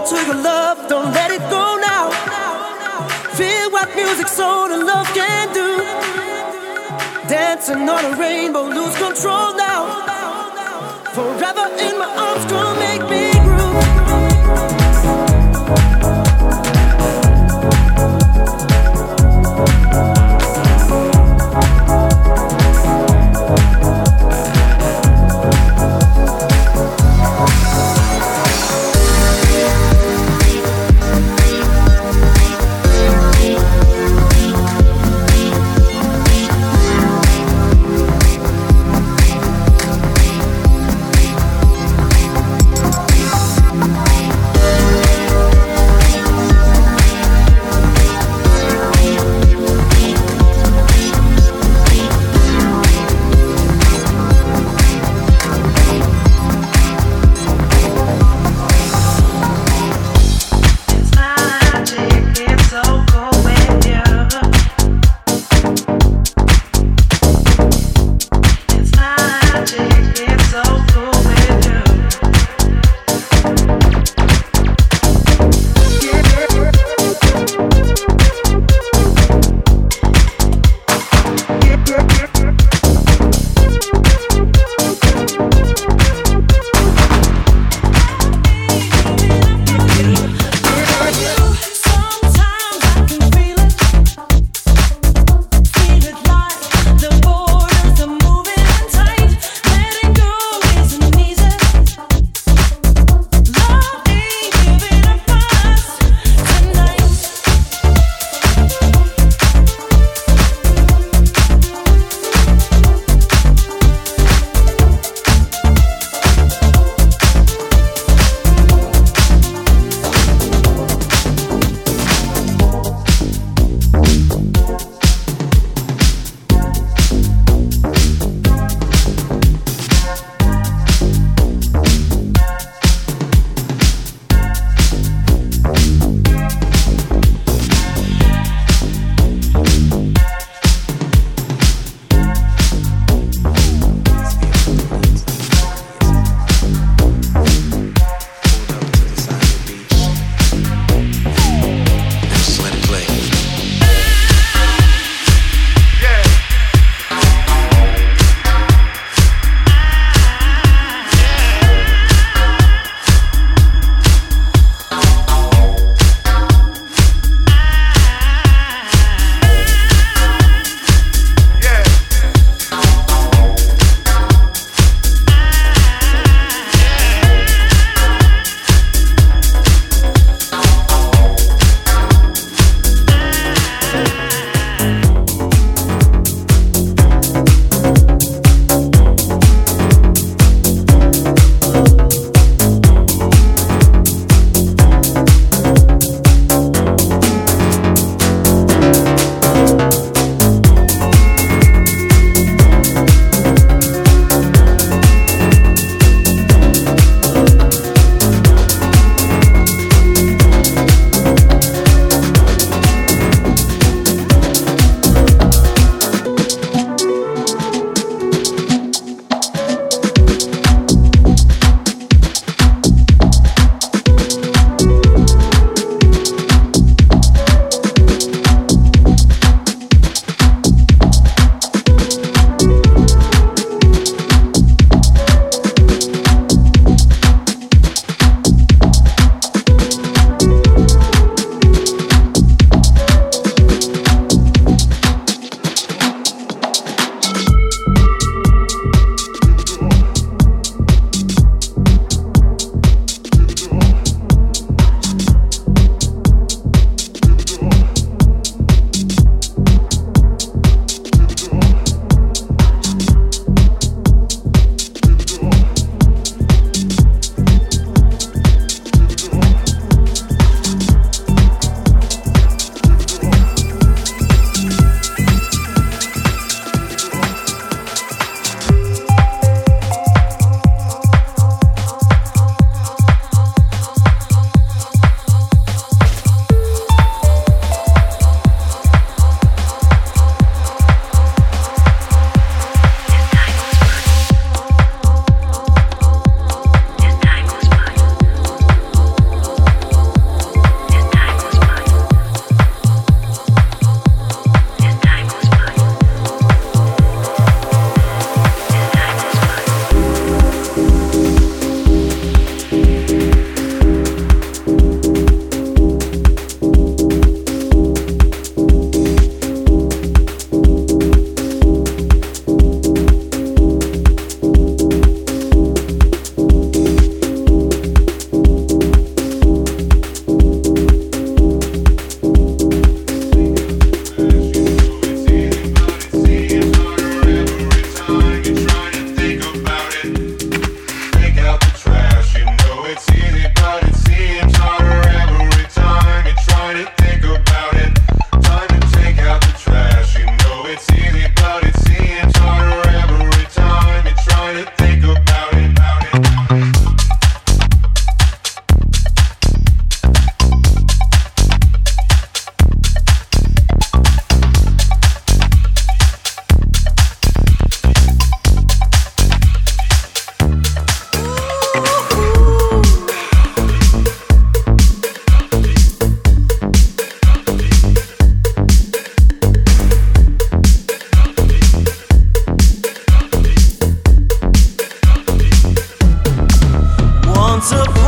on to your love, don't let it go now. Feel what music, soul, and love can do. Dancing on a rainbow, lose control now. Forever in my arms, come make me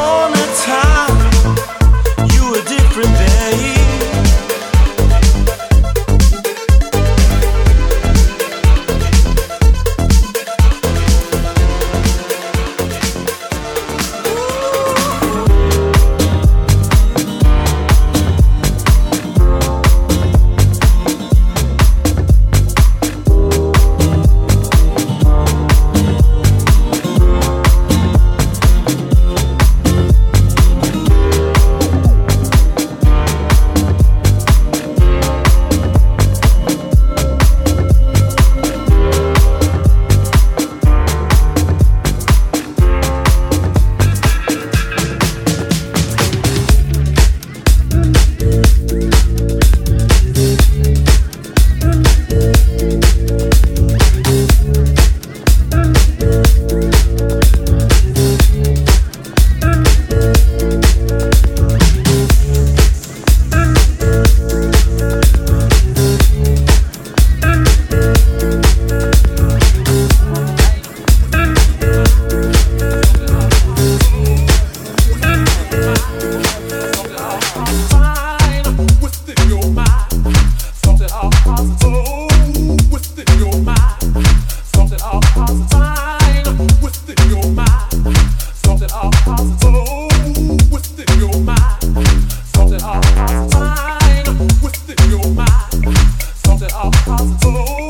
positive. all causes. Ooh.